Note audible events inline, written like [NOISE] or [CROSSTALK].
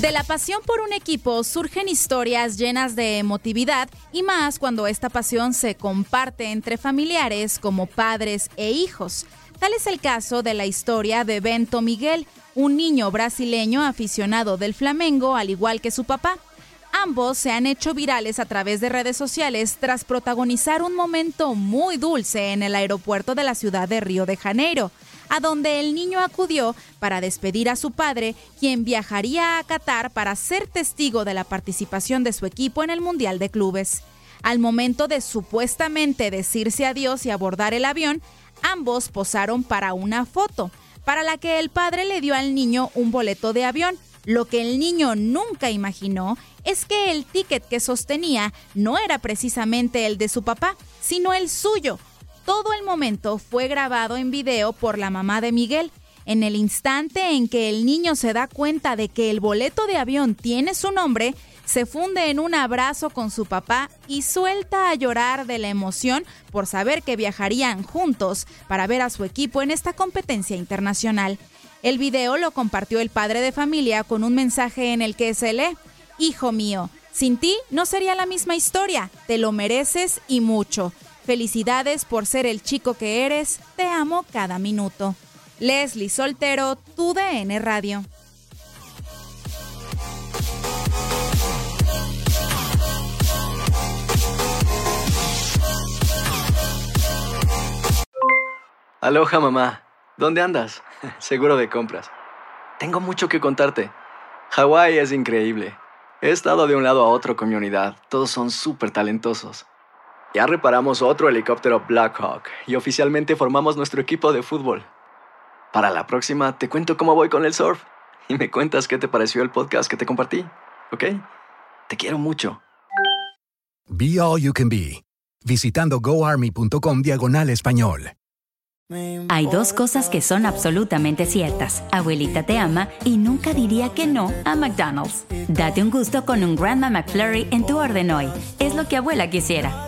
De la pasión por un equipo surgen historias llenas de emotividad y más cuando esta pasión se comparte entre familiares como padres e hijos. Tal es el caso de la historia de Bento Miguel, un niño brasileño aficionado del Flamengo al igual que su papá. Ambos se han hecho virales a través de redes sociales tras protagonizar un momento muy dulce en el aeropuerto de la ciudad de Río de Janeiro, a donde el niño acudió para despedir a su padre, quien viajaría a Qatar para ser testigo de la participación de su equipo en el Mundial de Clubes. Al momento de supuestamente decirse adiós y abordar el avión, ambos posaron para una foto, para la que el padre le dio al niño un boleto de avión. Lo que el niño nunca imaginó es que el ticket que sostenía no era precisamente el de su papá, sino el suyo. Todo el momento fue grabado en video por la mamá de Miguel. En el instante en que el niño se da cuenta de que el boleto de avión tiene su nombre, se funde en un abrazo con su papá y suelta a llorar de la emoción por saber que viajarían juntos para ver a su equipo en esta competencia internacional. El video lo compartió el padre de familia con un mensaje en el que se lee, Hijo mío, sin ti no sería la misma historia, te lo mereces y mucho. Felicidades por ser el chico que eres, te amo cada minuto. Leslie Soltero, tu DN Radio. Aloha mamá. ¿Dónde andas? [LAUGHS] Seguro de compras. Tengo mucho que contarte. Hawái es increíble. He estado de un lado a otro con mi unidad. Todos son súper talentosos. Ya reparamos otro helicóptero Blackhawk y oficialmente formamos nuestro equipo de fútbol. Para la próxima te cuento cómo voy con el surf y me cuentas qué te pareció el podcast que te compartí, ¿ok? Te quiero mucho. Be All You Can Be, visitando goarmy.com diagonal español. Hay dos cosas que son absolutamente ciertas. Abuelita te ama y nunca diría que no a McDonald's. Date un gusto con un Grandma McFlurry en tu orden hoy. Es lo que abuela quisiera.